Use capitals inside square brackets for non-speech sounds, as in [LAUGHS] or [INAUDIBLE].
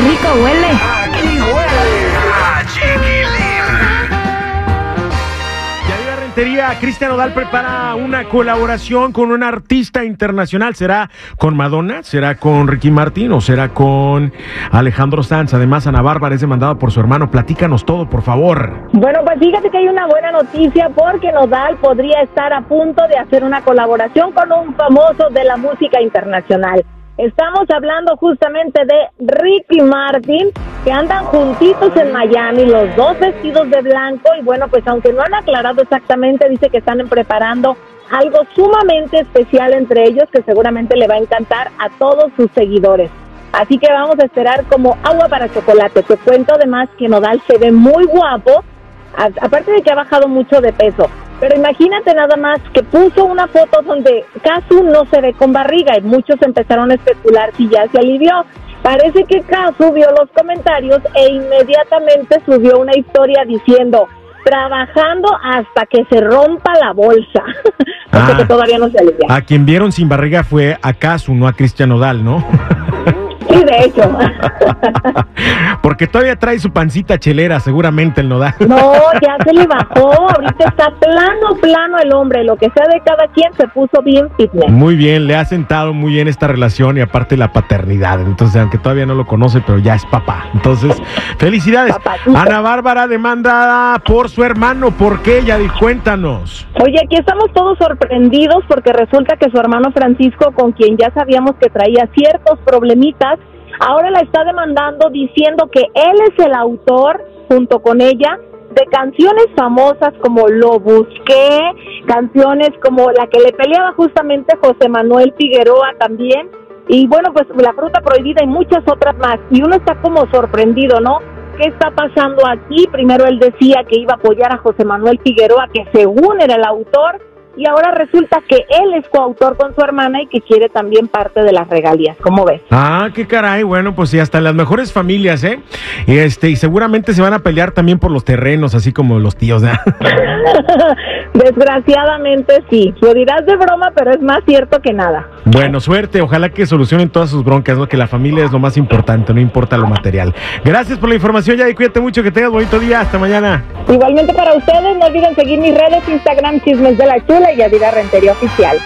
lo huele. Aquí huele a chiquilín. Yadira Rentería, Cristian Odal prepara una colaboración con un artista internacional. ¿Será con Madonna? ¿Será con Ricky Martin? ¿O será con Alejandro Sanz? Además, Ana Bárbara es demandada por su hermano. Platícanos todo, por favor. Bueno, pues fíjate que hay una buena noticia porque Nodal podría estar a punto de hacer una colaboración con un famoso de la música internacional. Estamos hablando justamente de Ricky Martin, que andan juntitos en Miami, los dos vestidos de blanco y bueno, pues aunque no han aclarado exactamente, dice que están preparando algo sumamente especial entre ellos que seguramente le va a encantar a todos sus seguidores. Así que vamos a esperar como agua para chocolate. Te cuento además que Nodal se ve muy guapo, aparte de que ha bajado mucho de peso. Pero imagínate nada más que puso una foto donde Casu no se ve con barriga y muchos empezaron a especular si ya se alivió. Parece que Casu vio los comentarios e inmediatamente subió una historia diciendo trabajando hasta que se rompa la bolsa. [LAUGHS] Porque Ah. que todavía no se alivia. A quien vieron sin barriga fue a Casu, no a Cristian Odal, ¿no? [LAUGHS] Sí, de hecho. [LAUGHS] Porque todavía trae su pancita chelera, seguramente el Nodal. No, [LAUGHS] ya se le bajó. Ahorita está plano, plano el hombre. Lo que sea de cada quien se puso bien fitness. Muy bien, le ha sentado muy bien esta relación y aparte la paternidad. Entonces, aunque todavía no lo conoce, pero ya es papá. Entonces, felicidades. Papacito. Ana Bárbara demandada por su hermano. ¿Por qué, Yadi? Cuéntanos. Oye, aquí estamos todos sorprendidos porque resulta que su hermano Francisco, con quien ya sabíamos que traía ciertos problemitas, ahora la está demandando diciendo que él es el autor, junto con ella, de canciones famosas como Lo Busqué, canciones como la que le peleaba justamente José Manuel Figueroa también, y bueno, pues La Fruta Prohibida y muchas otras más. Y uno está como sorprendido, ¿no? ¿Qué está pasando aquí? Primero él decía que iba a apoyar a José Manuel Figueroa, que según era el autor, y ahora resulta que él es coautor con su hermana y que quiere también parte de las regalías. ¿Cómo ves? Ah, qué caray. Bueno, pues sí, hasta las mejores familias, ¿eh? Y este, y seguramente se van a pelear también por los terrenos, así como los tíos, ¿eh? [LAUGHS] Desgraciadamente sí. Lo dirás de broma, pero es más cierto que nada. Bueno, suerte. Ojalá que solucionen todas sus broncas, ¿no? Que la familia es lo más importante, no importa lo material. Gracias por la información, Yadi. Cuídate mucho, que tengas bonito día. Hasta mañana. Igualmente para ustedes, no olviden seguir mis redes, Instagram, Chismes de la Chula y Yadira Rentería Oficial.